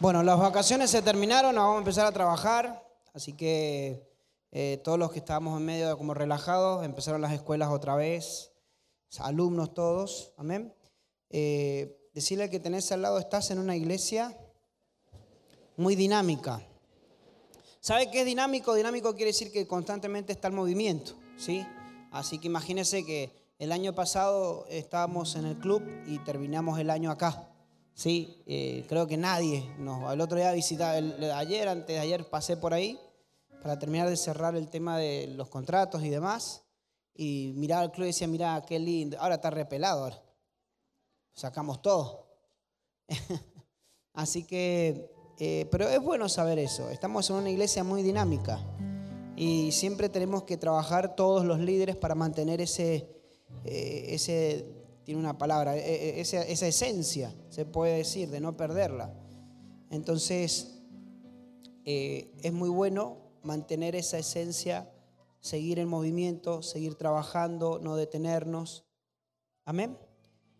Bueno, las vacaciones se terminaron, vamos a empezar a trabajar, así que eh, todos los que estábamos en medio como relajados, empezaron las escuelas otra vez, alumnos todos, amén. Eh, decirle que tenés al lado, estás en una iglesia muy dinámica. ¿Sabe qué es dinámico? Dinámico quiere decir que constantemente está el movimiento, ¿sí? Así que imagínese que el año pasado estábamos en el club y terminamos el año acá. Sí, eh, creo que nadie. No, el otro día visitaba, ayer, antes de ayer pasé por ahí para terminar de cerrar el tema de los contratos y demás. Y miraba al club y decía, mira, qué lindo. Ahora está repelado. Sacamos todo. Así que, eh, pero es bueno saber eso. Estamos en una iglesia muy dinámica. Y siempre tenemos que trabajar todos los líderes para mantener ese, eh, ese tiene una palabra, e, e, esa, esa esencia, se puede decir, de no perderla. Entonces, eh, es muy bueno mantener esa esencia, seguir en movimiento, seguir trabajando, no detenernos. Amén.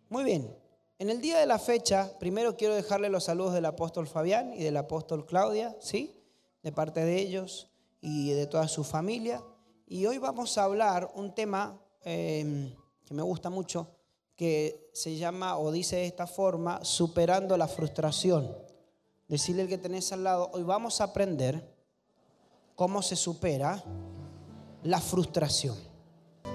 Muy bien. En el día de la fecha, primero quiero dejarle los saludos del apóstol Fabián y del apóstol Claudia, ¿sí? De parte de ellos y de toda su familia. Y hoy vamos a hablar un tema eh, que me gusta mucho, que se llama o dice de esta forma, superando la frustración. Decirle al que tenés al lado, hoy vamos a aprender cómo se supera la frustración.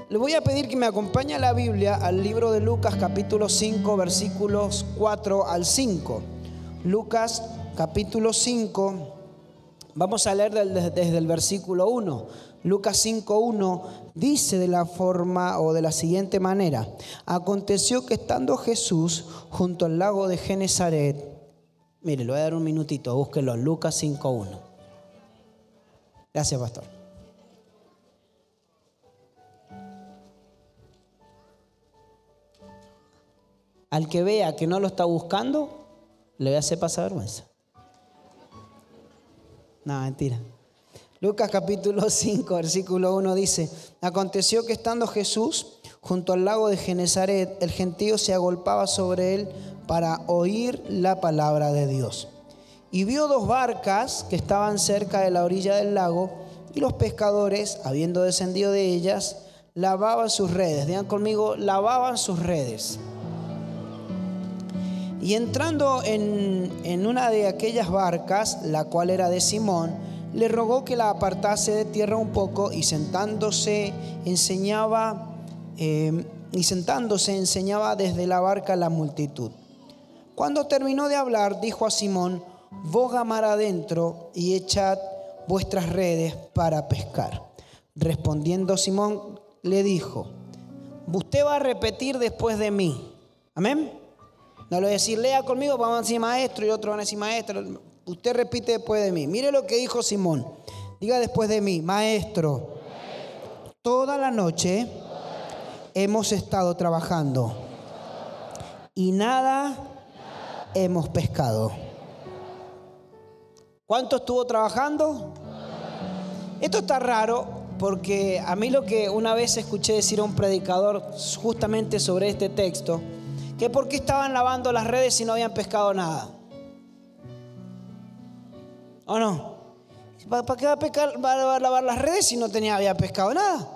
Le voy a pedir que me acompañe a la Biblia al libro de Lucas capítulo 5 versículos 4 al 5. Lucas capítulo 5, vamos a leer desde el versículo 1. Lucas 5.1 dice de la forma o de la siguiente manera, aconteció que estando Jesús junto al lago de Genezaret, mire, le voy a dar un minutito, búsquelo, Lucas 5.1. Gracias, pastor. Al que vea que no lo está buscando, le voy a hacer pasar vergüenza. No, mentira. Lucas capítulo 5, versículo 1 dice, aconteció que estando Jesús junto al lago de Genezaret, el gentío se agolpaba sobre él para oír la palabra de Dios. Y vio dos barcas que estaban cerca de la orilla del lago, y los pescadores, habiendo descendido de ellas, lavaban sus redes. Digan conmigo, lavaban sus redes. Y entrando en, en una de aquellas barcas, la cual era de Simón, le rogó que la apartase de tierra un poco y sentándose enseñaba em, y sentándose enseñaba desde la barca la multitud. Cuando terminó de hablar, dijo a Simón, boga mar adentro y echad vuestras redes para pescar. Respondiendo Simón le dijo, usted va a repetir después de mí. Amén. No le voy a decir, lea conmigo, vamos a decir maestro y otro van a decir maestro. Usted repite después de mí. Mire lo que dijo Simón. Diga después de mí, maestro, toda la noche hemos estado trabajando y nada hemos pescado. ¿Cuánto estuvo trabajando? Esto está raro porque a mí lo que una vez escuché decir a un predicador justamente sobre este texto, que por qué estaban lavando las redes si no habían pescado nada. ¿O no? ¿Para qué va a, pescar, va a lavar las redes si no tenía, había pescado nada?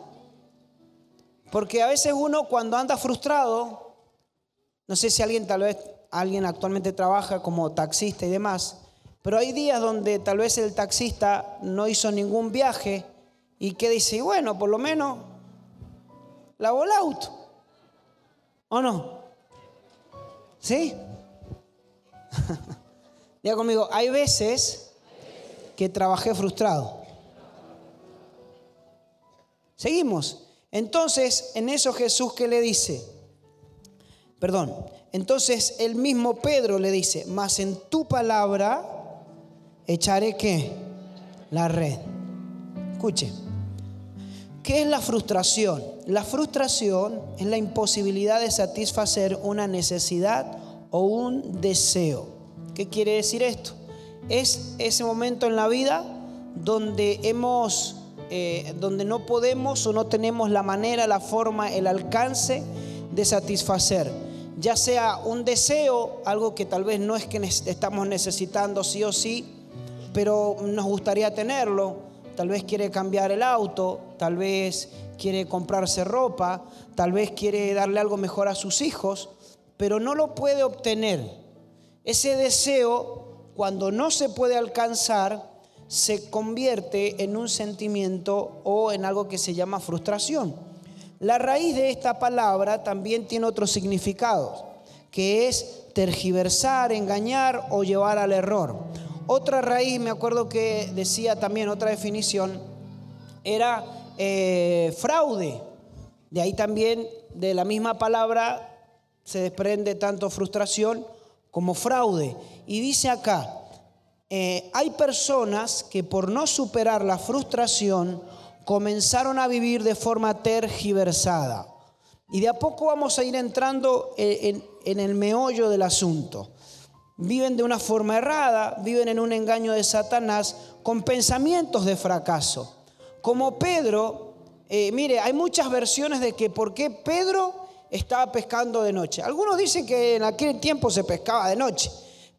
Porque a veces uno cuando anda frustrado, no sé si alguien tal vez, alguien actualmente trabaja como taxista y demás, pero hay días donde tal vez el taxista no hizo ningún viaje y que dice, bueno, por lo menos lavó el auto. ¿O no? ¿Sí? Diga conmigo, hay veces que trabajé frustrado. Seguimos. Entonces, en eso Jesús que le dice, perdón, entonces el mismo Pedro le dice, mas en tu palabra echaré qué? La red. Escuche, ¿qué es la frustración? La frustración es la imposibilidad de satisfacer una necesidad o un deseo. ¿Qué quiere decir esto? Es ese momento en la vida donde hemos, eh, donde no podemos o no tenemos la manera, la forma, el alcance de satisfacer. ya sea un deseo, algo que tal vez no es que estamos necesitando sí o sí, pero nos gustaría tenerlo. Tal vez quiere cambiar el auto, tal vez quiere comprarse ropa, tal vez quiere darle algo mejor a sus hijos, pero no lo puede obtener. Ese deseo, cuando no se puede alcanzar, se convierte en un sentimiento o en algo que se llama frustración. La raíz de esta palabra también tiene otro significado, que es tergiversar, engañar o llevar al error. Otra raíz, me acuerdo que decía también otra definición, era eh, fraude. De ahí también, de la misma palabra, se desprende tanto frustración como fraude. Y dice acá, eh, hay personas que por no superar la frustración comenzaron a vivir de forma tergiversada. Y de a poco vamos a ir entrando en, en el meollo del asunto. Viven de una forma errada, viven en un engaño de Satanás con pensamientos de fracaso. Como Pedro, eh, mire, hay muchas versiones de que por qué Pedro estaba pescando de noche. Algunos dicen que en aquel tiempo se pescaba de noche,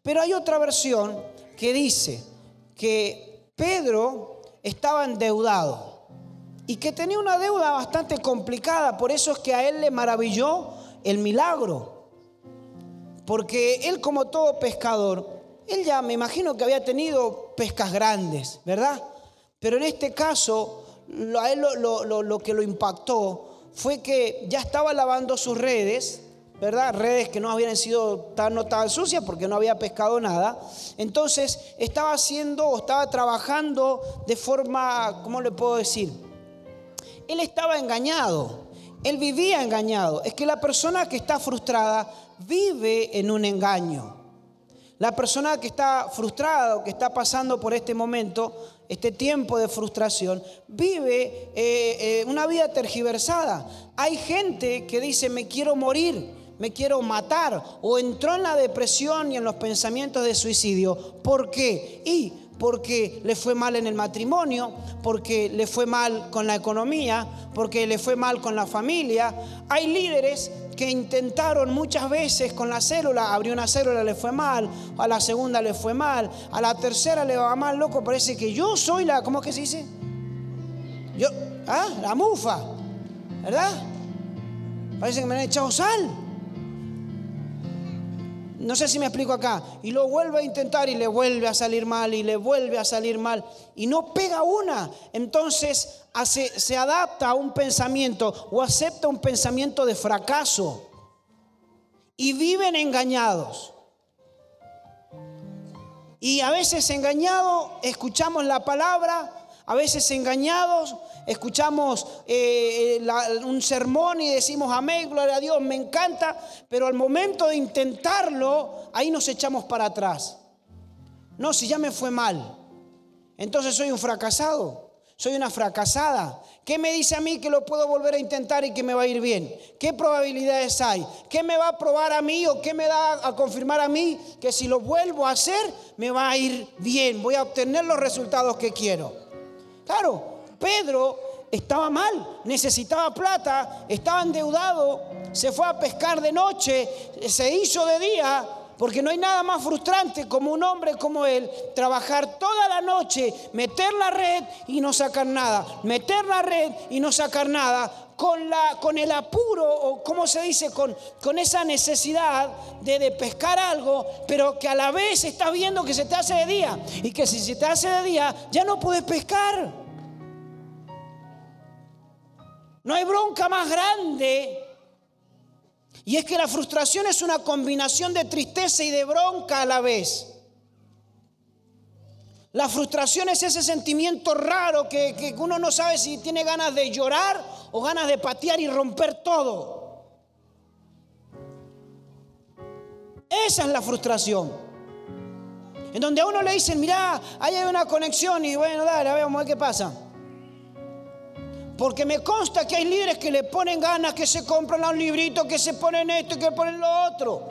pero hay otra versión que dice que Pedro estaba endeudado y que tenía una deuda bastante complicada, por eso es que a él le maravilló el milagro, porque él como todo pescador, él ya me imagino que había tenido pescas grandes, ¿verdad? Pero en este caso, a él lo, que lo impactó fue que ya estaba lavando sus redes, ¿verdad? Redes que no habían sido tan, no tan sucias porque no había pescado nada. Entonces estaba haciendo o estaba trabajando de forma, ¿cómo le puedo decir? Él estaba engañado, él vivía engañado. Es que la persona que está frustrada vive en un engaño. La persona que está frustrada o que está pasando por este momento, este tiempo de frustración, vive eh, eh, una vida tergiversada. Hay gente que dice, me quiero morir, me quiero matar, o entró en la depresión y en los pensamientos de suicidio. ¿Por qué? Y porque le fue mal en el matrimonio, porque le fue mal con la economía, porque le fue mal con la familia. Hay líderes que intentaron muchas veces con la célula, abrió una célula, le fue mal, a la segunda le fue mal, a la tercera le va mal, loco, parece que yo soy la, ¿cómo es que se dice? Yo, ah, la mufa, ¿verdad? Parece que me han echado sal. No sé si me explico acá. Y lo vuelve a intentar y le vuelve a salir mal y le vuelve a salir mal. Y no pega una. Entonces se adapta a un pensamiento o acepta un pensamiento de fracaso. Y viven engañados. Y a veces engañados escuchamos la palabra, a veces engañados escuchamos eh, eh, un sermón y decimos amén, gloria a Dios, me encanta, pero al momento de intentarlo, ahí nos echamos para atrás. No, si ya me fue mal, entonces soy un fracasado, soy una fracasada. ¿Qué me dice a mí que lo puedo volver a intentar y que me va a ir bien? ¿Qué probabilidades hay? ¿Qué me va a probar a mí o qué me da a confirmar a mí que si lo vuelvo a hacer me va a ir bien? Voy a obtener los resultados que quiero. Claro, Pedro estaba mal, necesitaba plata, estaba endeudado, se fue a pescar de noche, se hizo de día, porque no hay nada más frustrante como un hombre como él, trabajar toda la noche, meter la red y no sacar nada, meter la red y no sacar nada, con, la, con el apuro, o como se dice, con, con esa necesidad de, de, pescar algo, pero que a la vez estás viendo que se te hace de día, y que si se te hace de día, ya no puedes pescar. No hay bronca más grande. Y es que la frustración es una combinación de tristeza y de bronca a la vez. La frustración es ese sentimiento raro que, uno no sabe si tiene ganas de llorar o ganas de patear y romper todo. Esa es la frustración. En donde a uno le dicen, mira, ahí hay una conexión y bueno, dale, vamos a ver qué pasa. Porque me consta que hay líderes que le ponen ganas, que se compran los libritos, que se ponen esto y que ponen lo otro.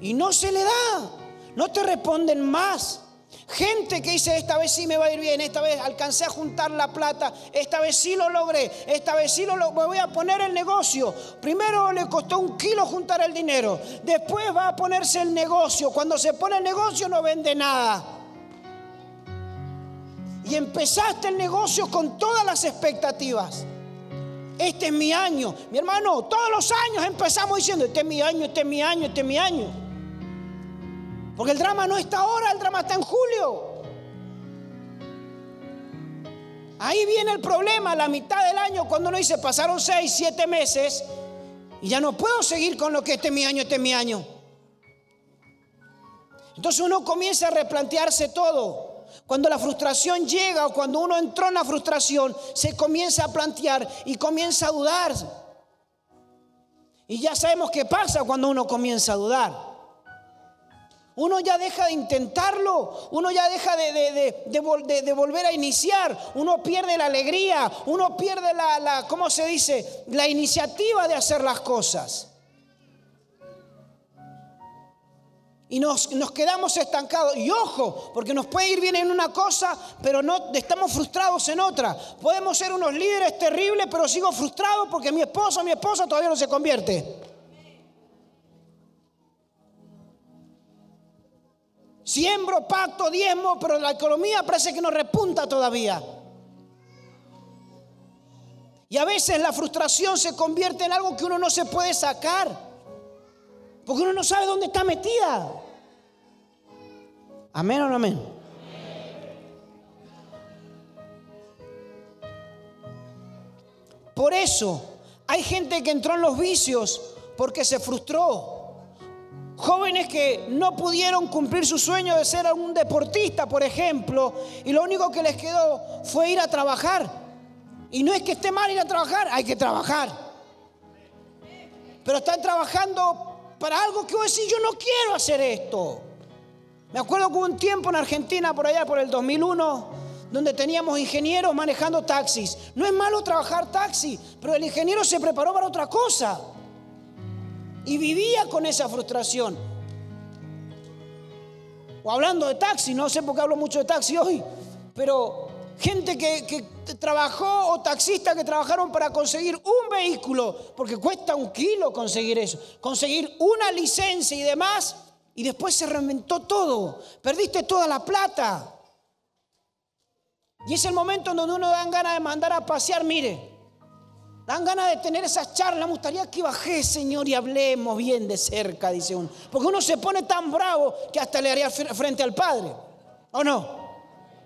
Y no se le da. No te responden más. Gente que dice, esta vez sí me va a ir bien, esta vez alcancé a juntar la plata, esta vez sí lo logré, esta vez sí lo logré, voy a poner el negocio. Primero le costó un kilo juntar el dinero, después va a ponerse el negocio. Cuando se pone el negocio no vende nada. Y empezaste el negocio con todas las expectativas. Este es mi año. Mi hermano, todos los años empezamos diciendo, este es mi año, este es mi año, este es mi año. Porque el drama no está ahora, el drama está en julio. Ahí viene el problema, la mitad del año, cuando uno dice, pasaron seis, siete meses, y ya no puedo seguir con lo que este es mi año, este es mi año. Entonces uno comienza a replantearse todo. Cuando la frustración llega o cuando uno entró en la frustración, se comienza a plantear y comienza a dudar. Y ya sabemos qué pasa cuando uno comienza a dudar. Uno ya deja de intentarlo, uno ya deja de, volver a iniciar, uno pierde la alegría, uno pierde la, la, ¿cómo se dice? La iniciativa de hacer las cosas. Y nos, nos, quedamos estancados. Y ojo, porque nos puede ir bien en una cosa, pero no estamos frustrados en otra. Podemos ser unos líderes terribles, pero sigo frustrado porque mi esposo, mi esposa todavía no se convierte. Siembro, pacto, diezmo, pero la economía parece que no repunta todavía. Y a veces la frustración se convierte en algo que uno no se puede sacar. Porque uno no sabe dónde está metida. Amén o no amén. Por eso hay gente que entró en los vicios porque se frustró. Jóvenes que no pudieron cumplir su sueño de ser un deportista, por ejemplo, y lo único que les quedó fue ir a trabajar. Y no es que esté mal ir a trabajar, hay que trabajar. Pero están trabajando para algo que vos decís, yo no quiero hacer esto. Me acuerdo que hubo un tiempo en Argentina, por allá, por el 2001, donde teníamos ingenieros manejando taxis. No es malo trabajar taxi, pero el ingeniero se preparó para otra cosa. Y vivía con esa frustración. O hablando de taxi, no sé por qué hablo mucho de taxi hoy, pero gente que, que, trabajó o taxistas que trabajaron para conseguir un vehículo, porque cuesta un kilo conseguir eso, conseguir una licencia y demás, y después se reventó todo, perdiste toda la plata. Y es el momento en donde uno dan ganas de mandar a pasear, mire, Dan ganas de tener esas charlas. Me gustaría que bajé, Señor, y hablemos bien de cerca, dice uno. Porque uno se pone tan bravo que hasta le haría frente al Padre. ¿O no?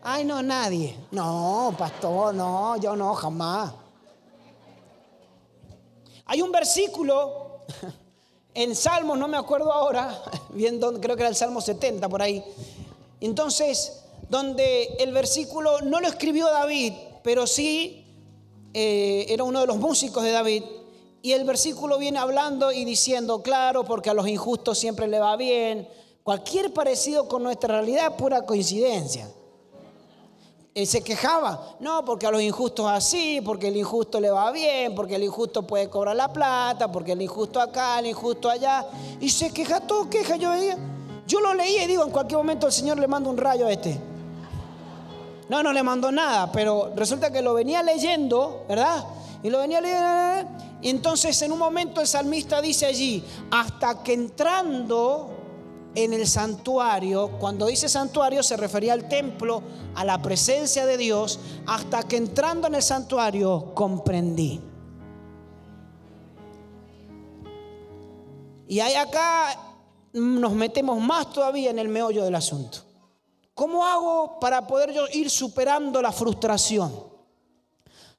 Ay, no, nadie. No, pastor, no, yo no, jamás. Hay un versículo en Salmos, no me acuerdo ahora, bien, creo que era el Salmo 70 por ahí. Entonces, donde el versículo no lo escribió David, pero sí eh, era uno de los músicos de David, y el versículo viene hablando y diciendo, claro, porque a los injustos siempre le va bien. Cualquier parecido con nuestra realidad es pura coincidencia. Se quejaba, no, porque a los injustos así, porque el injusto le va bien, porque el injusto puede cobrar la plata, porque el injusto acá, el injusto allá. Y se queja, todo queja, yo veía. Yo lo leía y digo, en cualquier momento el Señor le manda un rayo a este. No, no le mandó nada, pero resulta que lo venía leyendo, ¿verdad? Y lo venía leyendo. Y entonces en un momento el salmista dice allí, hasta que entrando en el santuario, cuando dice santuario se refería al templo, a la presencia de Dios, hasta que entrando en el santuario comprendí. Y ahí acá nos metemos más todavía en el meollo del asunto. ¿Cómo hago para poder yo ir superando la frustración?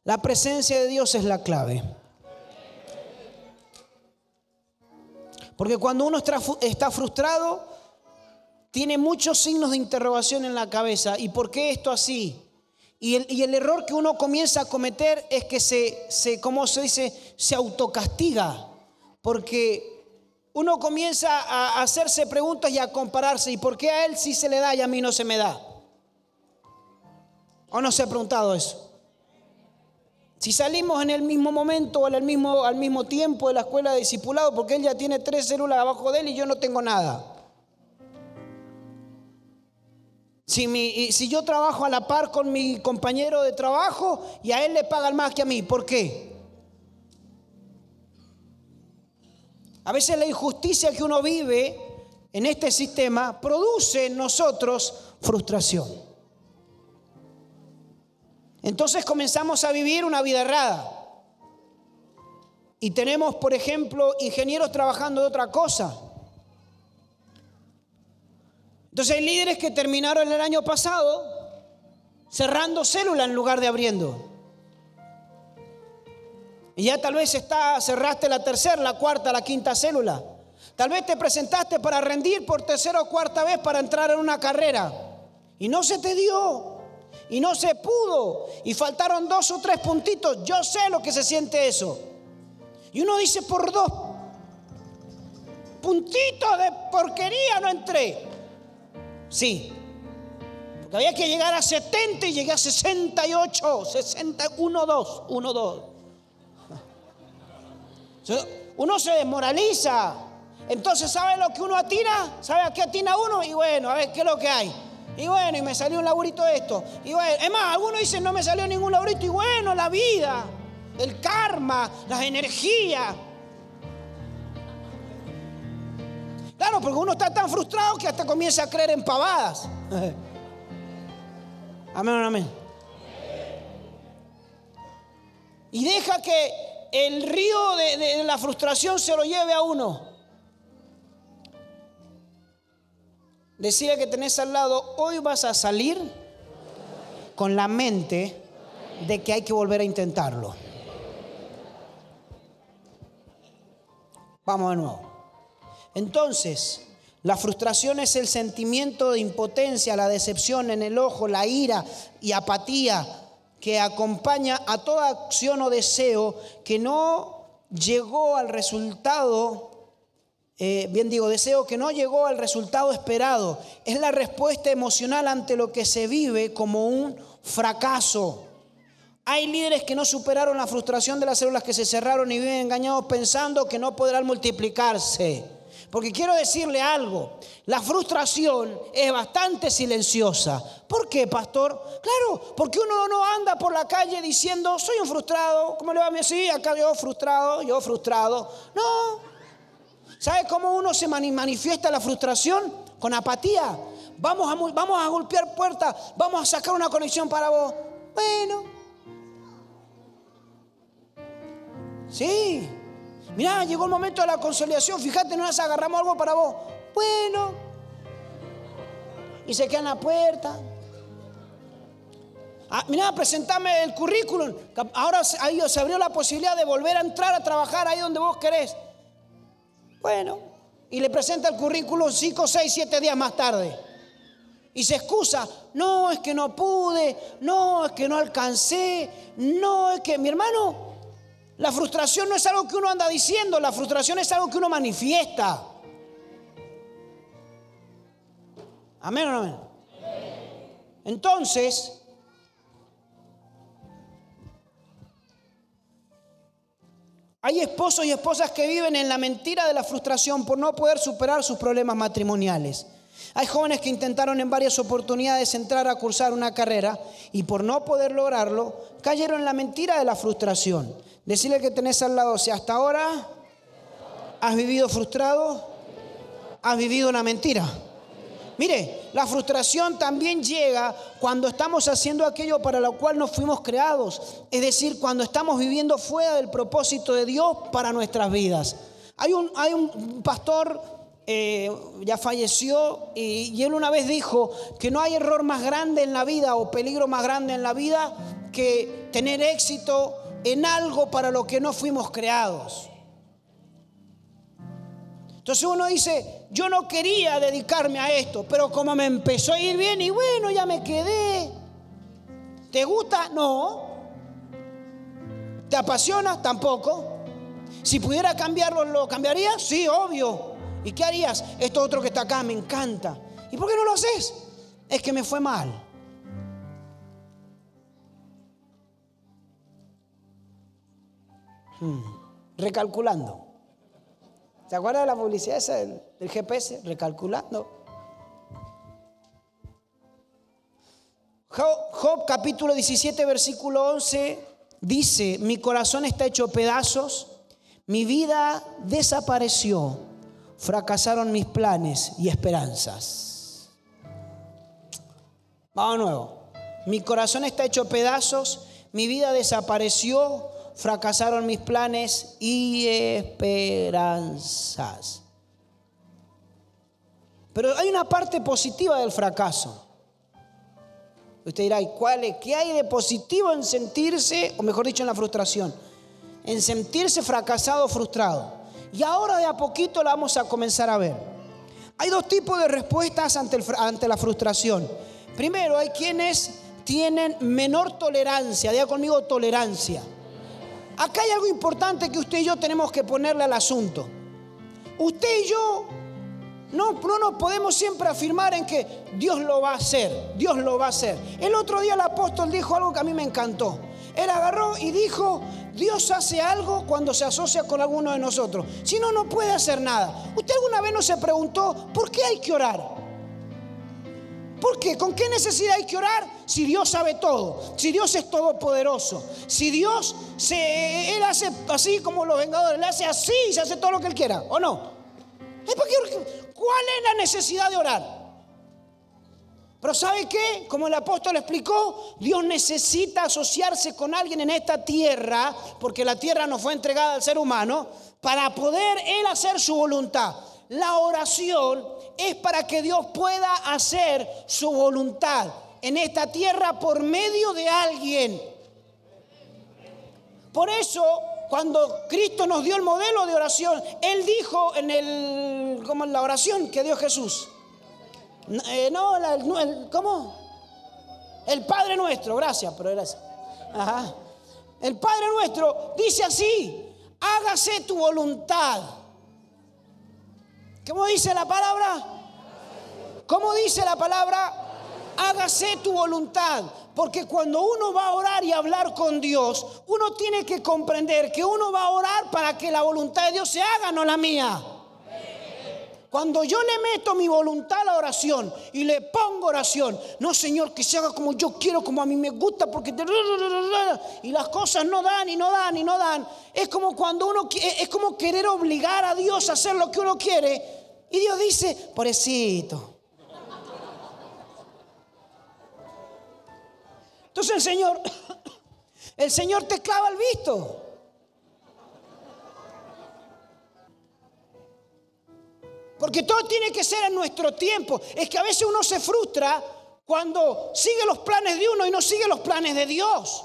La presencia de Dios es la clave. Porque cuando uno está frustrado, tiene muchos signos de interrogación en la cabeza. ¿Y por qué esto así? Y el, error que uno comienza a cometer es que se, se, ¿cómo se dice? Se autocastiga. Porque uno comienza a hacerse preguntas y a compararse. ¿Y por qué a él sí se le da y a mí no se me da? ¿O no se ha preguntado eso? Si salimos en el mismo momento o el mismo, al mismo tiempo de la escuela de discipulado, porque él ya tiene tres células abajo de él y yo no tengo nada. Si, mi, si yo trabajo a la par con mi compañero de trabajo y a él le pagan más que a mí, ¿por qué? A veces la injusticia que uno vive en este sistema produce en nosotros frustración. Entonces comenzamos a vivir una vida errada. Y tenemos, por ejemplo, ingenieros trabajando de otra cosa. Entonces hay líderes que terminaron el año pasado cerrando célula en lugar de abriendo. Y ya tal vez está, cerraste la tercera, la cuarta, la quinta célula. Tal vez te presentaste para rendir por tercera o cuarta vez para entrar en una carrera. Y no se te dio. Y no se pudo. Y faltaron dos o tres puntitos. Yo sé lo que se siente eso. Y uno dice, por dos puntitos de porquería no entré. Sí. Porque había que llegar a 70 y llegué a 68, 61, 2, 1, 2. Uno se desmoraliza. Entonces, ¿sabe lo que uno atina? ¿Sabe a qué atina uno? Y bueno, a ver qué es lo que hay. Y bueno, y me salió un laburito de esto. Y bueno, es más, algunos dicen no me salió ningún laburito. Y bueno, la vida, el karma, las energías. Claro, porque uno está tan frustrado que hasta comienza a creer en pavadas. amén, amén. Y deja que el río de, la frustración se lo lleve a uno. Decía que tenés al lado, hoy vas a salir con la mente de que hay que volver a intentarlo. Vamos de nuevo. Entonces, la frustración es el sentimiento de impotencia, la decepción en el ojo, la ira y apatía que acompaña a toda acción o deseo que no llegó al resultado, eh, bien digo, deseo que no llegó al resultado esperado. Es la respuesta emocional ante lo que se vive como un fracaso. Hay líderes que no superaron la frustración de las células que se cerraron y viven engañados pensando que no podrán multiplicarse. Porque quiero decirle algo, la frustración es bastante silenciosa. ¿Por qué, pastor? Claro, porque uno no anda por la calle diciendo, soy un frustrado, ¿cómo le va a decir? Acá yo frustrado, yo frustrado. No. ¿Sabe cómo uno se manifiesta la frustración? Con apatía. Vamos a, vamos a golpear puertas, vamos a sacar una conexión para vos. Bueno. Sí, Mirá, llegó el momento de la consolidación. Fíjate, nos agarramos algo para vos. Bueno. Y se queda en la puerta. Ah, mirá, presentame el currículum. Ahora se abrió la posibilidad de volver a entrar a trabajar ahí donde vos querés. Bueno. Y le presenta el currículum 5, 6, 7 días más tarde. Y se excusa, no, es que no pude, no, es que no alcancé, no, es que mi hermano, la frustración no es algo que uno anda diciendo, la frustración es algo que uno manifiesta. Amén o no amén. Entonces, hay esposos y esposas que viven en la mentira de la frustración por no poder superar sus problemas matrimoniales. Hay jóvenes que intentaron en varias oportunidades entrar a cursar una carrera y por no poder lograrlo, cayeron en la mentira de la frustración. Decirle que tenés al lado, si hasta ahora has vivido frustrado, has vivido una mentira. Mire, la frustración también llega cuando estamos haciendo aquello para lo cual nos fuimos creados. Es decir, cuando estamos viviendo fuera del propósito de Dios para nuestras vidas. Hay un, pastor, eh, ya falleció, y él una vez dijo que no hay error más grande en la vida o peligro más grande en la vida que tener éxito en algo para lo que no fuimos creados. Entonces uno dice, yo no quería dedicarme a esto, pero como me empezó a ir bien y bueno, ya me quedé. ¿Te gusta? No. ¿Te apasiona? Tampoco. Si pudiera cambiarlo, ¿lo cambiaría? Sí, obvio. ¿Y qué harías? Esto otro que está acá me encanta. ¿Y por qué no lo haces? Es que me fue mal. Hmm. Recalculando. ¿Se acuerda de la publicidad esa del, GPS? Recalculando. Job, capítulo 17, versículo 11 dice, mi corazón está hecho pedazos, mi vida desapareció, fracasaron mis planes y esperanzas. Vamos de nuevo. Mi corazón está hecho pedazos, mi vida desapareció, fracasaron mis planes y esperanzas. Pero hay una parte positiva del fracaso. Usted dirá, ¿cuál es? ¿qué hay de positivo en sentirse, o mejor dicho, en la frustración? En sentirse fracasado, frustrado. Y ahora de a poquito la vamos a comenzar a ver. Hay dos tipos de respuestas ante, ante la frustración. Primero, hay quienes tienen menor tolerancia. Diga conmigo tolerancia. Acá hay algo importante que usted y yo tenemos que ponerle al asunto. Usted y yo no, no nos podemos siempre afirmar en que Dios lo va a hacer, Dios lo va a hacer. El otro día el apóstol dijo algo que a mí me encantó. Él agarró y dijo, Dios hace algo cuando se asocia con alguno de nosotros. Si no, no puede hacer nada. ¿Usted alguna vez no se preguntó por qué hay que orar? ¿Por qué? ¿Con qué necesidad hay que orar? Si Dios sabe todo, si Dios es todopoderoso, si Dios se, Él hace así como los vengadores, Él hace así y se hace todo lo que Él quiera, ¿o no? ¿Cuál es la necesidad de orar? Pero ¿sabe qué? Como el apóstol explicó, Dios necesita asociarse con alguien en esta tierra, porque la tierra no fue entregada al ser humano, para poder Él hacer su voluntad. La oración es para que Dios pueda hacer su voluntad en esta tierra por medio de alguien. Por eso cuando Cristo nos dio el modelo de oración, Él dijo en el, como en la oración que dio Jesús. Eh, no, el, ¿cómo? El Padre nuestro, gracias, pero gracias. Ajá. El Padre nuestro dice así, hágase tu voluntad. ¿Cómo dice la palabra? ¿Cómo dice la palabra? Hágase tu voluntad. Porque cuando uno va a orar y hablar con Dios, uno tiene que comprender que uno va a orar para que la voluntad de Dios se haga, no la mía. Cuando yo le meto mi voluntad a la oración y le pongo oración, no Señor, que se haga como yo quiero, como a mí me gusta, porque y las cosas no dan y no dan y no dan. Es como cuando uno es como querer obligar a Dios a hacer lo que uno quiere y Dios dice, pobrecito. El Señor, el Señor te clava el visto. Porque todo tiene que ser en nuestro tiempo. Es que a veces uno se frustra cuando sigue los planes de uno y no sigue los planes de Dios.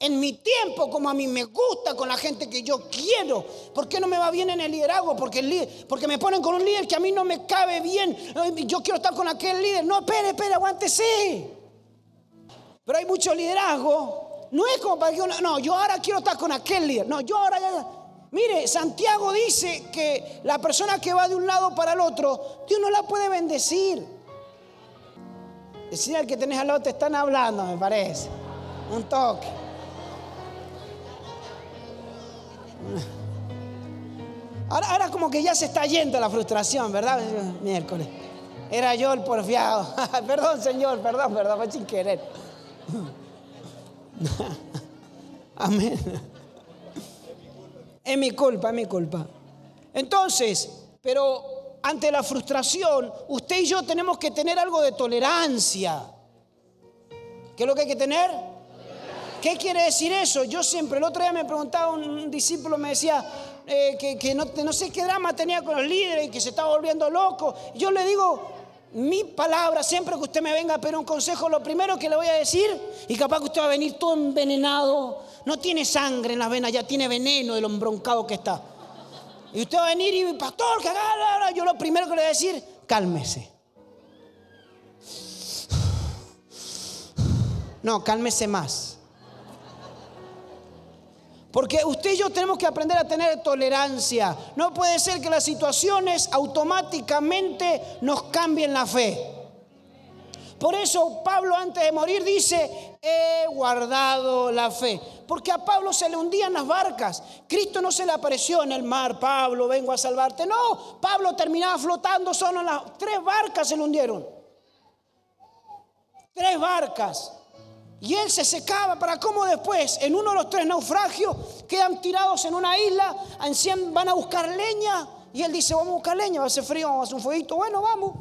En mi tiempo, como a mí me gusta, con la gente que yo quiero. ¿Por qué no me va bien en el liderazgo? Porque, el líder, porque me ponen con un líder que a mí no me cabe bien. Yo quiero estar con aquel líder. No, espere, espere, aguántese. Pero hay mucho liderazgo. No es como para que uno, no, yo ahora quiero estar con aquel líder. No, yo ahora ya. Mire, Santiago dice que la persona que va de un lado para el otro, Dios no la puede bendecir. Decir al que tenés al lado te están hablando, me parece. Un toque. Ahora, ahora como que ya se está yendo la frustración, ¿verdad? Miércoles. Era yo el porfiado. perdón, Señor, perdón, perdón, fue sin querer. Amén. Es mi culpa, es mi culpa. Entonces, pero ante la frustración, usted y yo tenemos que tener algo de tolerancia. ¿Qué es lo que hay que tener? ¿Qué quiere decir eso? Yo siempre, el otro día me preguntaba un discípulo, me decía eh, que, no, no, sé qué drama tenía con los líderes y que se estaba volviendo loco. Yo le digo, mi palabra, siempre que usted me venga a pedir un consejo, lo primero que le voy a decir, y capaz que usted va a venir todo envenenado, no tiene sangre en las venas, ya tiene veneno de lo embroncado que está. Y usted va a venir y, pastor, que yo lo primero que le voy a decir, cálmese. No, cálmese más. Porque usted y yo tenemos que aprender a tener tolerancia. No puede ser que las situaciones automáticamente nos cambien la fe. Por eso Pablo antes de morir dice, he guardado la fe. Porque a Pablo se le hundían las barcas. Cristo no se le apareció en el mar, Pablo, vengo a salvarte. No, Pablo terminaba flotando solo en las tres barcas se le hundieron. tres barcas. Y él se secaba para cómo después, en uno de los tres naufragios, quedan tirados en una isla, van a buscar leña. Y él dice, vamos a buscar leña, va a hacer frío, vamos a hacer un fueguito. Bueno, vamos.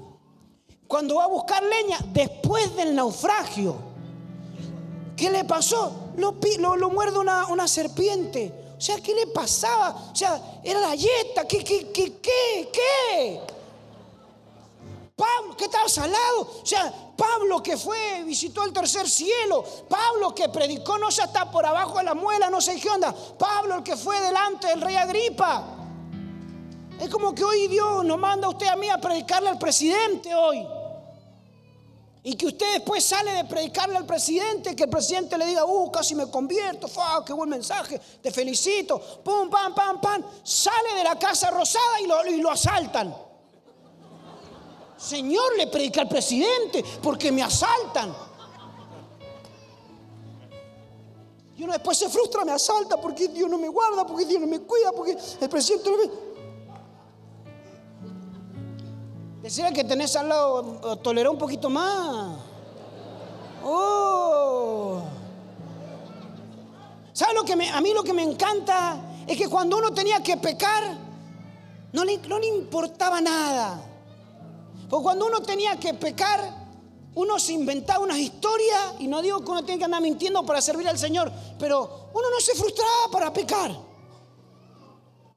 Cuando va a buscar leña, después del naufragio, ¿qué le pasó? Lo, lo, muerde una, una, serpiente. O sea, ¿qué le pasaba? O sea, era la yeta. ¿Qué, qué, qué, qué, qué? Pablo, ¿qué tal salado? O sea, Pablo que fue, visitó el tercer cielo. Pablo que predicó, no sé, hasta por abajo de la muela, no sé qué onda. Pablo el que fue delante del rey Agripa. Es como que hoy Dios nos manda a usted a mí a predicarle al presidente hoy. Y que usted después sale de predicarle al presidente, que el presidente le diga, uh, casi me convierto, fa, qué buen mensaje, te felicito, pum, pam, pam, pam. Sale de la casa rosada y lo, y lo asaltan. Señor, le predica al presidente porque me asaltan. Y uno después se frustra, me asalta porque Dios no me guarda, porque Dios no me cuida, porque el presidente no me... Decía que tenés al lado, toleró un poquito más. Oh. ¿Sabes lo que a mí lo que me encanta? Es que cuando uno tenía que pecar, no le, no le importaba nada. Porque cuando uno tenía que pecar, uno se inventaba unas historias, y no digo que uno tiene que andar mintiendo para servir al Señor, pero uno no se frustraba para pecar.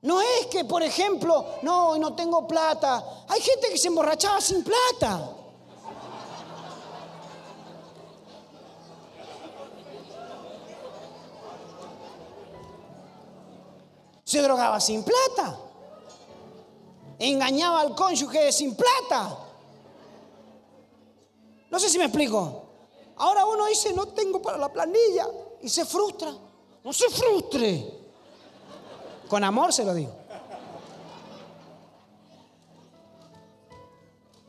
No es que, por ejemplo, no, no tengo plata. Hay gente que se emborrachaba sin plata. Se drogaba sin plata. Engañaba al cónyuge sin plata. No sé si me explico. Ahora uno dice, no tengo para la planilla y se frustra. No se frustre. Con amor se lo digo.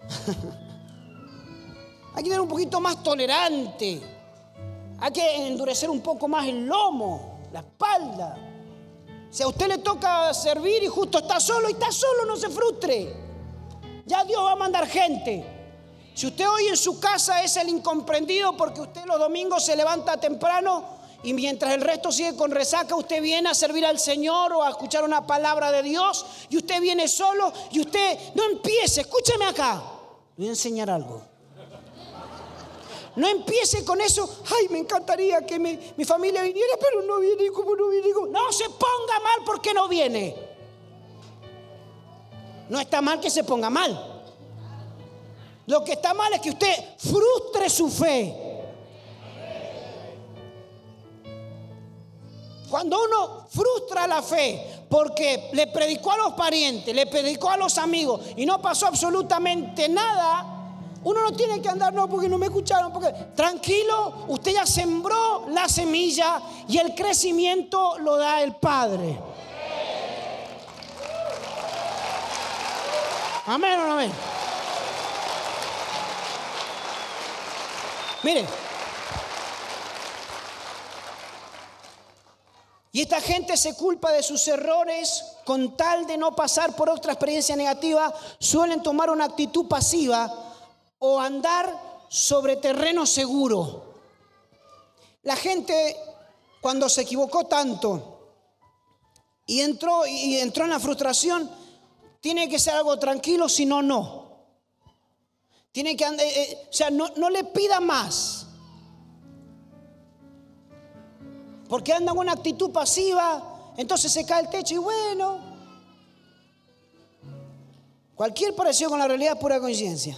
Hay que ser un poquito más tolerante. Hay que endurecer un poco más el lomo, la espalda. Si a usted le toca servir y justo está solo y está solo, no se frustre. Ya Dios va a mandar gente. Si usted hoy en su casa es el incomprendido porque usted los domingos se levanta temprano y mientras el resto sigue con resaca, usted viene a servir al Señor o a escuchar una palabra de Dios y usted viene solo y usted no empiece, escúcheme acá, voy a enseñar algo. No empiece con eso, ay, me encantaría que mi, mi familia viniera, pero no viene, como no viene? No se ponga mal porque no viene. No está mal que se ponga mal. Lo que está mal es que usted frustre su fe. Cuando uno frustra la fe porque le predicó a los parientes, le predicó a los amigos y no pasó absolutamente nada, uno no tiene que andar, no, porque no me escucharon, porque tranquilo, usted ya sembró la semilla y el crecimiento lo da el Padre. Amén o no amén. Mire. Y esta gente se culpa de sus errores con tal de no pasar por otra experiencia negativa, suelen tomar una actitud pasiva o andar sobre terreno seguro. La gente cuando se equivocó tanto y entró y entró en la frustración, tiene que ser algo tranquilo, si no no. Tiene que andar, eh, eh, o sea, no, no le pida más. Porque anda en una actitud pasiva, entonces se cae el techo y bueno. Cualquier parecido con la realidad es pura coincidencia.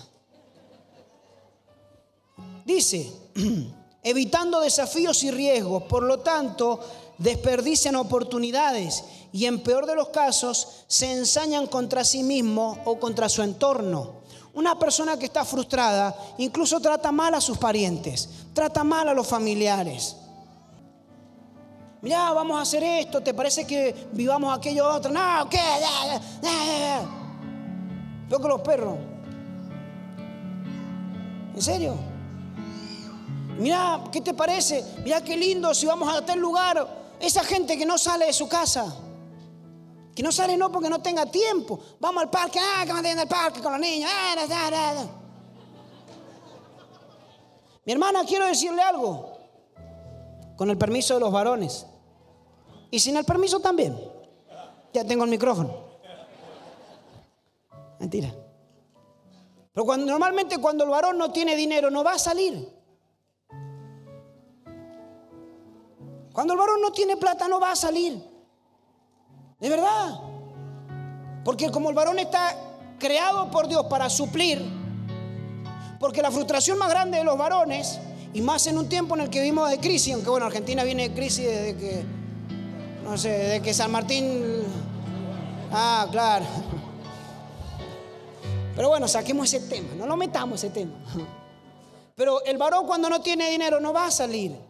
Dice, evitando desafíos y riesgos, por lo tanto, desperdician oportunidades y en peor de los casos se ensañan contra sí mismos o contra su entorno. Una persona que está frustrada incluso trata mal a sus parientes, trata mal a los familiares. Mira, vamos a hacer esto, ¿te parece que vivamos aquello otro? No, ¿qué? Veo que los perros. ¿En serio? Mira, ¿qué te parece? Mira qué lindo si vamos a tal lugar. Esa gente que no sale de su casa. Que no sale no porque no tenga tiempo. Vamos al parque, ah, que me al parque con los niños. Ah, Mi hermana, quiero decirle algo, con el permiso de los varones, y sin el permiso también. Ya tengo el micrófono. Mentira. Pero normalmente cuando el varón no tiene dinero no va a salir. Cuando el varón no tiene plata no va a salir. De verdad. Porque como el varón está creado por Dios para suplir, porque la frustración más grande de los varones, y más en un tiempo en el que vivimos de crisis, aunque bueno, Argentina viene de crisis desde que, no sé, desde que San Martín... Ah, claro. Pero bueno, saquemos ese tema, no lo metamos ese tema. Pero el varón cuando no tiene dinero no va a salir.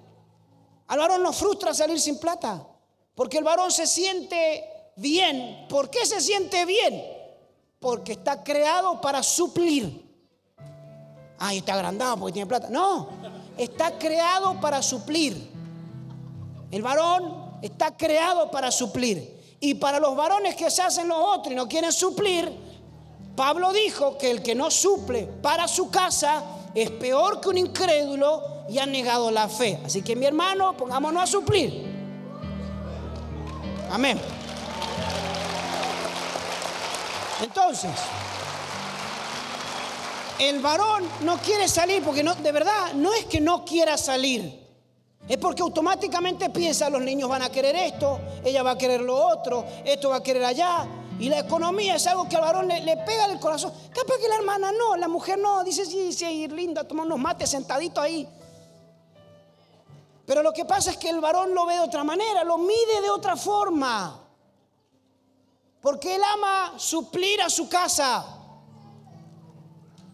Al varón nos frustra salir sin plata, porque el varón se siente bien. ¿Por qué se siente bien? Porque está creado para suplir. Ay, está agrandado porque tiene plata. No, está creado para suplir. El varón está creado para suplir. Y para los varones que se hacen los otros y no quieren suplir, Pablo dijo que el que no suple para su casa es peor que un incrédulo y ha negado la fe. Así que mi hermano, pongámonos a suplir. Amén. Entonces, el varón no quiere salir porque no, de verdad no es que no quiera salir. Es porque automáticamente piensa los niños van a querer esto, ella va a querer lo otro, esto va a querer allá. Y la economía es algo que al varón le, pega en el corazón. Capaz que la hermana no, la mujer no, dice sí, sí, linda, toma unos mates sentadito ahí. Pero lo que pasa es que el varón lo ve de otra manera, lo mide de otra forma. Porque él ama suplir a su casa.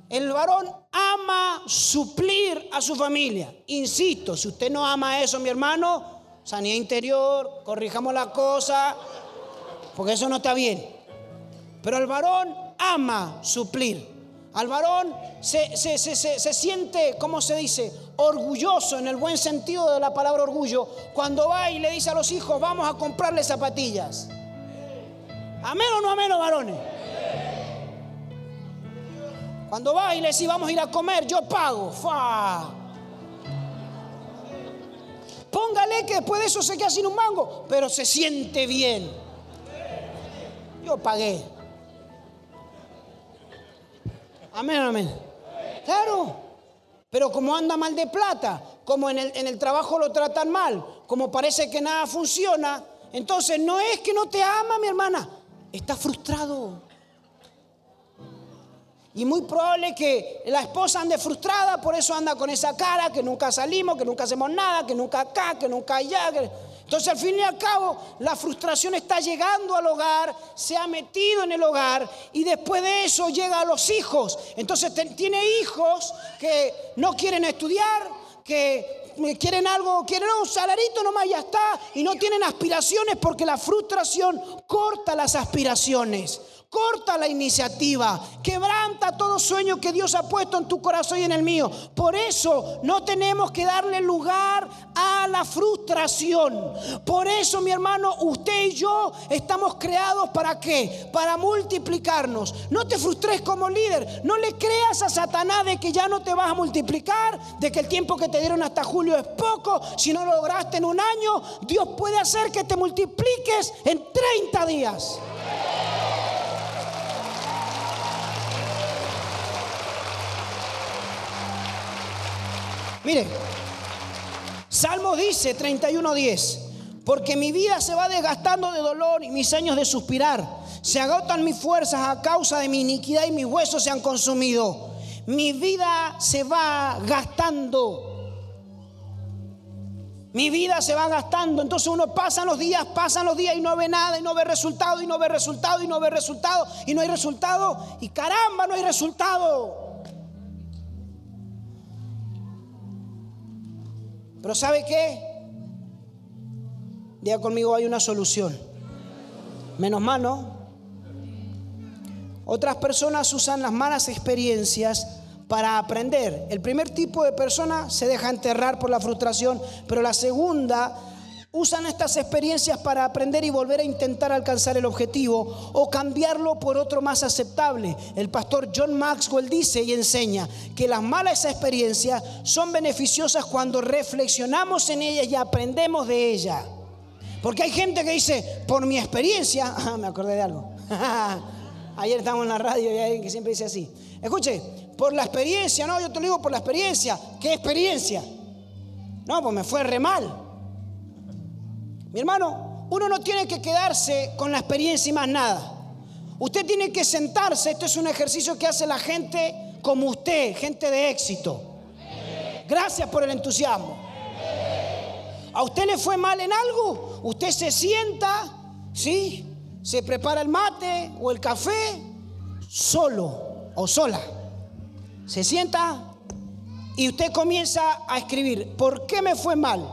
El varón ama suplir a su familia. Insisto, si usted no ama eso, mi hermano, sanidad interior, corrijamos la cosa, porque eso no está bien. Pero el varón ama suplir. Al varón se, se, siente, ¿cómo se dice? Orgulloso en el buen sentido de la palabra orgullo, cuando va y le dice a los hijos, vamos a comprarle zapatillas. ¿Amén o no amén varones? Cuando va y le dice vamos a ir a comer, yo pago. Fa. Póngale que después de eso se queda sin un mango, pero se siente bien. Yo pagué. Amén, amén. Claro. Pero como anda mal de plata, como en el, en el trabajo lo tratan mal, como parece que nada funciona, entonces no es que no te ama, mi hermana, está frustrado. Y muy probable que la esposa ande frustrada, por eso anda con esa cara, que nunca salimos, que nunca hacemos nada, que nunca acá, que nunca allá. Entonces al fin y al cabo la frustración está llegando al hogar, se ha metido en el hogar y después de eso llega a los hijos. Entonces tiene hijos que no quieren estudiar, que quieren algo, quieren un salarito nomás, ya está, y no tienen aspiraciones porque la frustración corta las aspiraciones corta la iniciativa, quebranta todo sueño que Dios ha puesto en tu corazón y en el mío. Por eso no tenemos que darle lugar a la frustración. Por eso, mi hermano, usted y yo estamos creados para qué? Para multiplicarnos. No te frustres como líder. No le creas a Satanás de que ya no te vas a multiplicar, de que el tiempo que te dieron hasta julio es poco. Si no lo lograste en un año, Dios puede hacer que te multipliques en 30 días. Mire, Salmo dice 31.10, porque mi vida se va desgastando de dolor y mis años de suspirar. Se agotan mis fuerzas a causa de mi iniquidad y mis huesos se han consumido. Mi vida se va gastando. Mi vida se va gastando. Entonces uno pasa los días, pasan los días y no ve nada, y no ve resultado, y no ve resultado, y no ve resultado, y no hay resultado. Y caramba, no hay resultado. Pero ¿sabe qué? Diga conmigo, hay una solución. Menos mal, ¿no? Otras personas usan las malas experiencias para aprender. El primer tipo de persona se deja enterrar por la frustración, pero la segunda usan estas experiencias para aprender y volver a intentar alcanzar el objetivo o cambiarlo por otro más aceptable. El pastor John Maxwell dice y enseña que las malas experiencias son beneficiosas cuando reflexionamos en ellas y aprendemos de ellas. Porque hay gente que dice, por mi experiencia, ah, me acordé de algo. Ayer estábamos en la radio y hay alguien que siempre dice así. Escuche, por la experiencia, no, yo te lo digo por la experiencia. ¿Qué experiencia? No, pues me fue re mal. Mi hermano, uno no tiene que quedarse con la experiencia y más nada. Usted tiene que sentarse. Esto es un ejercicio que hace la gente como usted, gente de éxito. Gracias por el entusiasmo. ¿A usted le fue mal en algo? Usted se sienta, ¿sí? Se prepara el mate o el café solo o sola. Se sienta y usted comienza a escribir, ¿por qué me fue mal?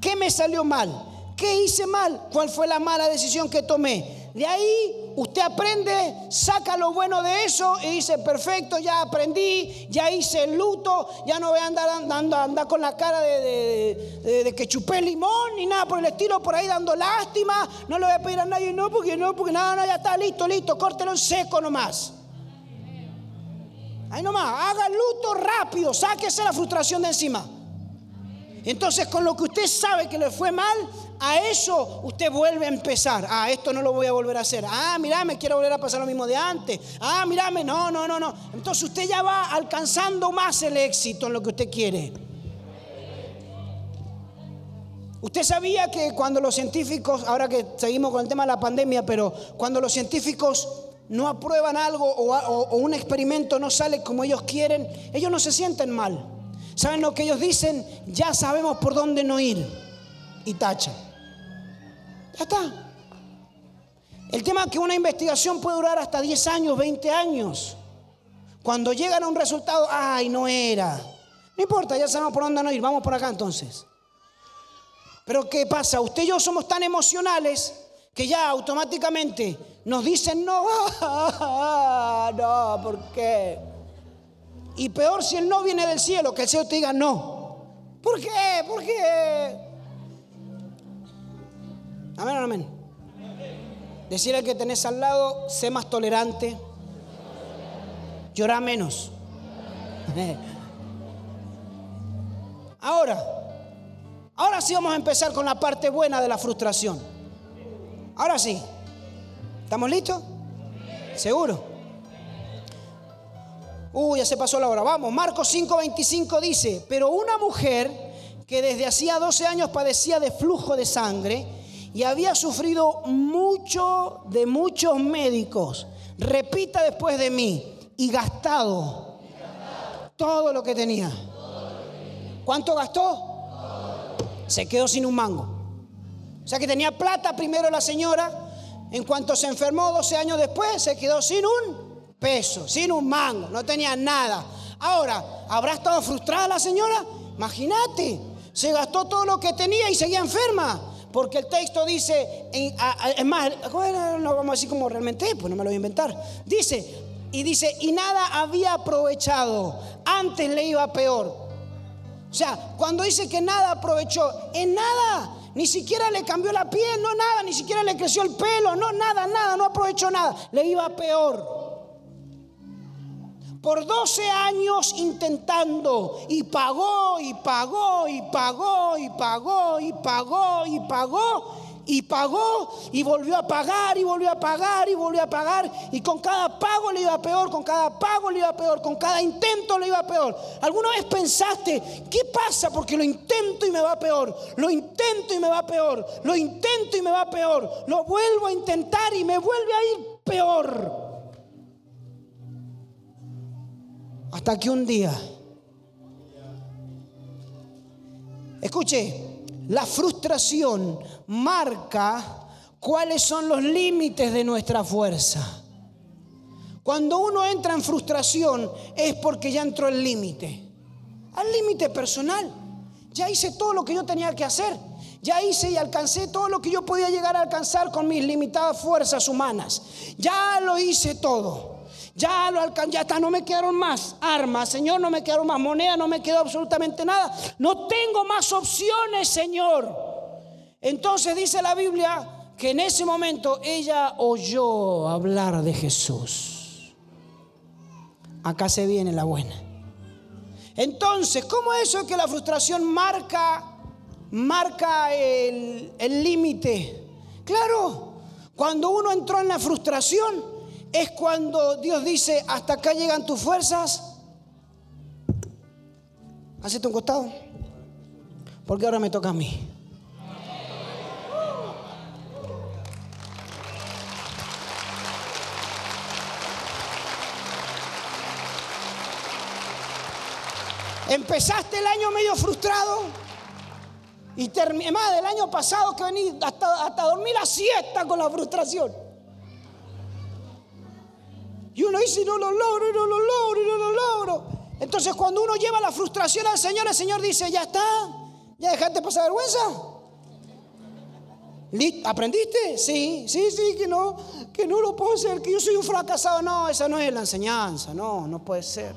¿Qué me salió mal? ¿Qué hice mal? ¿Cuál fue la mala decisión que tomé? De ahí usted aprende, saca lo bueno de eso y dice, perfecto, ya aprendí, ya hice el luto, ya no voy a andar andando andar con la cara de, que chupé limón ni nada por el estilo, por ahí dando lástima, no le voy a pedir a nadie, no, porque no, porque nada, no, ya está, listo, listo, córtelo en seco nomás. Ahí nomás, haga el luto rápido, sáquese la frustración de encima. Entonces con lo que usted sabe que le fue mal, a eso usted vuelve a empezar. Ah, esto no lo voy a volver a hacer. Ah, mira, me quiero volver a pasar lo mismo de antes. Ah, mírame, no, no, no, no. Entonces usted ya va alcanzando más el éxito en lo que usted quiere. Usted sabía que cuando los científicos, ahora que seguimos con el tema de la pandemia, pero cuando los científicos no aprueban algo o, o un experimento no sale como ellos quieren, ellos no se sienten mal. ¿Saben lo que ellos dicen? Ya sabemos por dónde no ir. Y tacha. Ya está. El tema es que una investigación puede durar hasta 10 años, 20 años. Cuando llegan a un resultado, ay, no era. No importa, ya sabemos por dónde no ir, vamos por acá entonces. Pero ¿qué pasa? Usted y yo somos tan emocionales que ya automáticamente nos dicen no, no, ¿por qué? Y peor si el no viene del cielo, que el cielo te diga no. ¿Por qué? ¿Por qué? Amén, amén. Decirle que tenés al lado, sé más tolerante, llora menos. Ahora, ahora sí vamos a empezar con la parte buena de la frustración. Ahora sí. ¿Estamos listos? ¿Seguro? Uy, ya se pasó la hora. Vamos, Marcos 5:25 dice, pero una mujer que desde hacía 12 años padecía de flujo de sangre, y había sufrido mucho de muchos médicos. Repita después de mí, y gastado todo lo que tenía. ¿Cuánto gastó? Se quedó sin un mango. O sea que tenía plata primero la señora, en cuanto se enfermó 12 años después, se quedó sin un peso, sin un mango, no tenía nada. Ahora, ¿habrá estado frustrada la señora? Imagínate, se gastó todo lo que tenía y seguía enferma. Porque el texto dice, es más, no vamos a decir como realmente, pues no me lo voy a inventar. Dice, y dice, y nada había aprovechado, antes le iba peor. O sea, cuando dice que nada aprovechó, en nada, ni siquiera le cambió la piel, no nada, ni siquiera le creció el pelo, no nada, nada, no aprovechó nada, le iba peor por 12 años intentando y pagó y pagó y pagó y pagó y pagó y pagó y pagó y volvió a pagar y volvió a pagar y volvió a pagar y con cada pago le iba peor, con cada pago le iba peor, con cada intento le iba peor. ¿Alguna vez pensaste, qué pasa? Porque lo intento y me va peor, lo intento y me va peor, lo intento y me va peor, lo vuelvo a intentar y me vuelve a ir peor. Hasta que un día, escuche, la frustración marca cuáles son los límites de nuestra fuerza. Cuando uno entra en frustración es porque ya entró el límite. Al límite personal. Ya hice todo lo que yo tenía que hacer. Ya hice y alcancé todo lo que yo podía llegar a alcanzar con mis limitadas fuerzas humanas. Ya lo hice todo. Ya lo alcancé, ya está, no me quedaron más armas, Señor, no me quedaron más moneda, no me quedó absolutamente nada. No tengo más opciones, Señor. Entonces dice la Biblia que en ese momento ella oyó hablar de Jesús. Acá se viene la buena. Entonces, ¿cómo es eso que la frustración marca, marca el límite? Claro, cuando uno entró en la frustración es cuando Dios dice, hasta acá llegan tus fuerzas. Hacete un costado. Porque ahora me toca a mí. Empezaste el año medio frustrado y más del año pasado que vení hasta, hasta dormir la siesta con la frustración. Y uno dice, no lo logro, y no lo logro, y no lo logro. Entonces cuando uno lleva la frustración al Señor, el Señor dice, ya está, ya dejaste pasar vergüenza. ¿Aprendiste? Sí, sí, sí, que no, que no lo puedo hacer, que yo soy un fracasado. No, esa no es la enseñanza, no, no puede ser.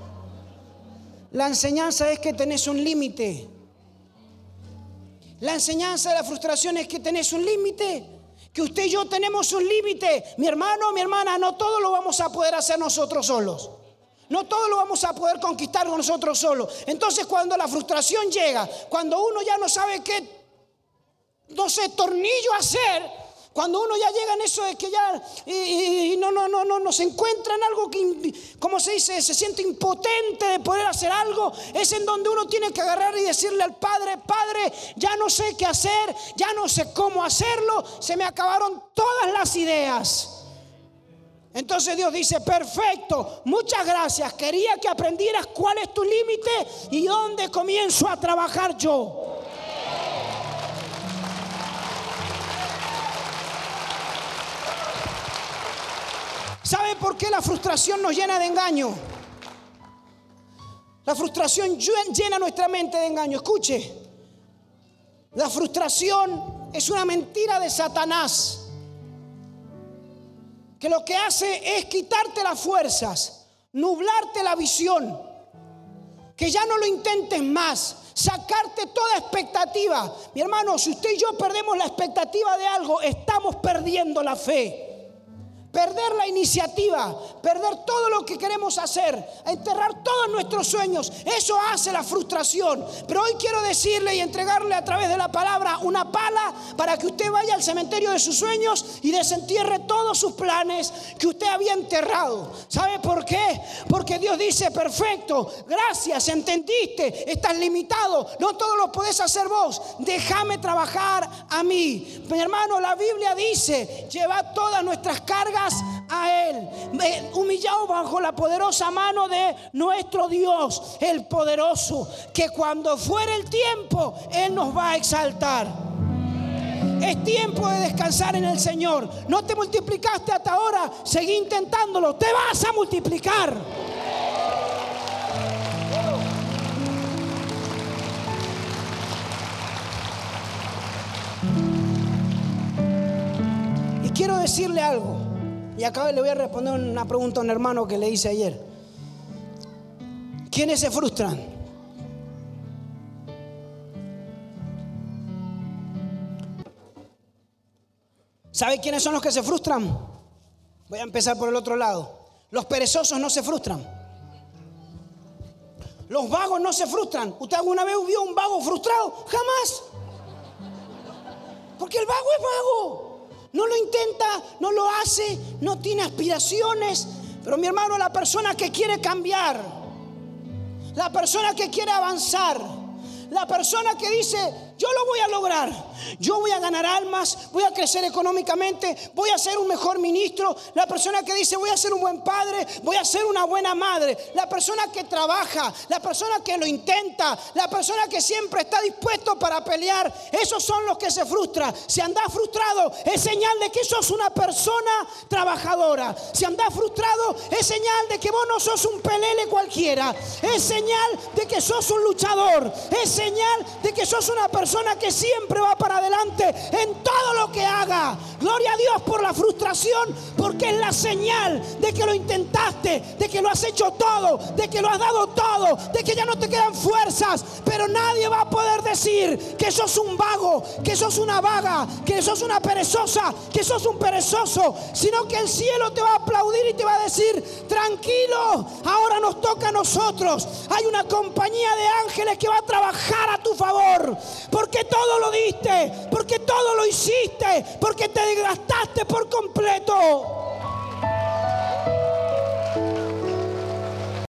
La enseñanza es que tenés un límite. La enseñanza de la frustración es que tenés un límite. Que usted y yo tenemos un límite. Mi hermano, mi hermana, no todo lo vamos a poder hacer nosotros solos. No todo lo vamos a poder conquistar nosotros solos. Entonces cuando la frustración llega, cuando uno ya no sabe qué, no sé, tornillo hacer, cuando uno ya llega en eso de que ya y, no, no, no, no, no se encuentra en algo que, como se dice, se siente impotente de poder hacer algo, es en donde uno tiene que agarrar y decirle al Padre, Padre, ya no sé qué hacer, ya no sé cómo hacerlo, se me acabaron todas las ideas. Entonces Dios dice, perfecto, muchas gracias, quería que aprendieras cuál es tu límite y dónde comienzo a trabajar yo. ¿Sabe por qué la frustración nos llena de engaño? La frustración llena nuestra mente de engaño. Escuche, la frustración es una mentira de Satanás que lo que hace es quitarte las fuerzas, nublarte la visión, que ya no lo intentes más, sacarte toda expectativa. Mi hermano, si usted y yo perdemos la expectativa de algo, estamos perdiendo la fe perder la iniciativa, perder todo lo que queremos hacer, enterrar todos nuestros sueños. Eso hace la frustración. Pero hoy quiero decirle y entregarle a través de la palabra una pala para que usted vaya al cementerio de sus sueños y desentierre todos sus planes que usted había enterrado. ¿Sabe por qué? Porque Dios dice, perfecto, gracias, entendiste, estás limitado, no todo lo podés hacer vos, déjame trabajar a mí. Mi hermano, la Biblia dice, lleva todas nuestras cargas a Él, humillado bajo la poderosa mano de nuestro Dios, el poderoso, que cuando fuere el tiempo, Él nos va a exaltar. Es tiempo de descansar en el Señor. No te multiplicaste hasta ahora, seguí intentándolo, te vas a multiplicar. Y quiero decirle algo. Y acá le voy a responder una pregunta a un hermano que le hice ayer. ¿Quiénes se frustran? ¿Sabe quiénes son los que se frustran? Voy a empezar por el otro lado. Los perezosos no se frustran. Los vagos no se frustran. ¿Usted alguna vez vio un vago frustrado? Jamás. Porque el vago es vago no lo intenta, no lo hace, no tiene aspiraciones. Pero mi hermano, la persona que quiere cambiar, la persona que quiere avanzar, la persona que dice, yo lo voy a lograr. Yo voy a ganar almas, voy a crecer económicamente, voy a ser un mejor ministro. La persona que dice voy a ser un buen padre, voy a ser una buena madre. La persona que trabaja, la persona que lo intenta, la persona que siempre está dispuesto para pelear. Esos son los que se frustran. Si andas frustrado, es señal de que sos una persona trabajadora. Si andas frustrado, es señal de que vos no sos un pelele cualquiera. Es señal de que sos un luchador. Es señal de que sos una persona que siempre va para adelante en todo lo que haga. Gloria a Dios por la frustración, porque es la señal de que lo intentaste, de que lo has hecho todo, de que lo has dado todo, de que ya no te quedan fuerzas. Pero nadie va a poder decir que sos un vago, que sos una vaga, que sos una perezosa, que sos un perezoso, sino que el cielo te va a aplaudir y te va a decir, tranquilo, ahora nos toca a nosotros. Hay una compañía de ángeles que va a trabajar a tu favor, porque todo lo diste, porque todo lo hiciste, porque te desgastaste por completo.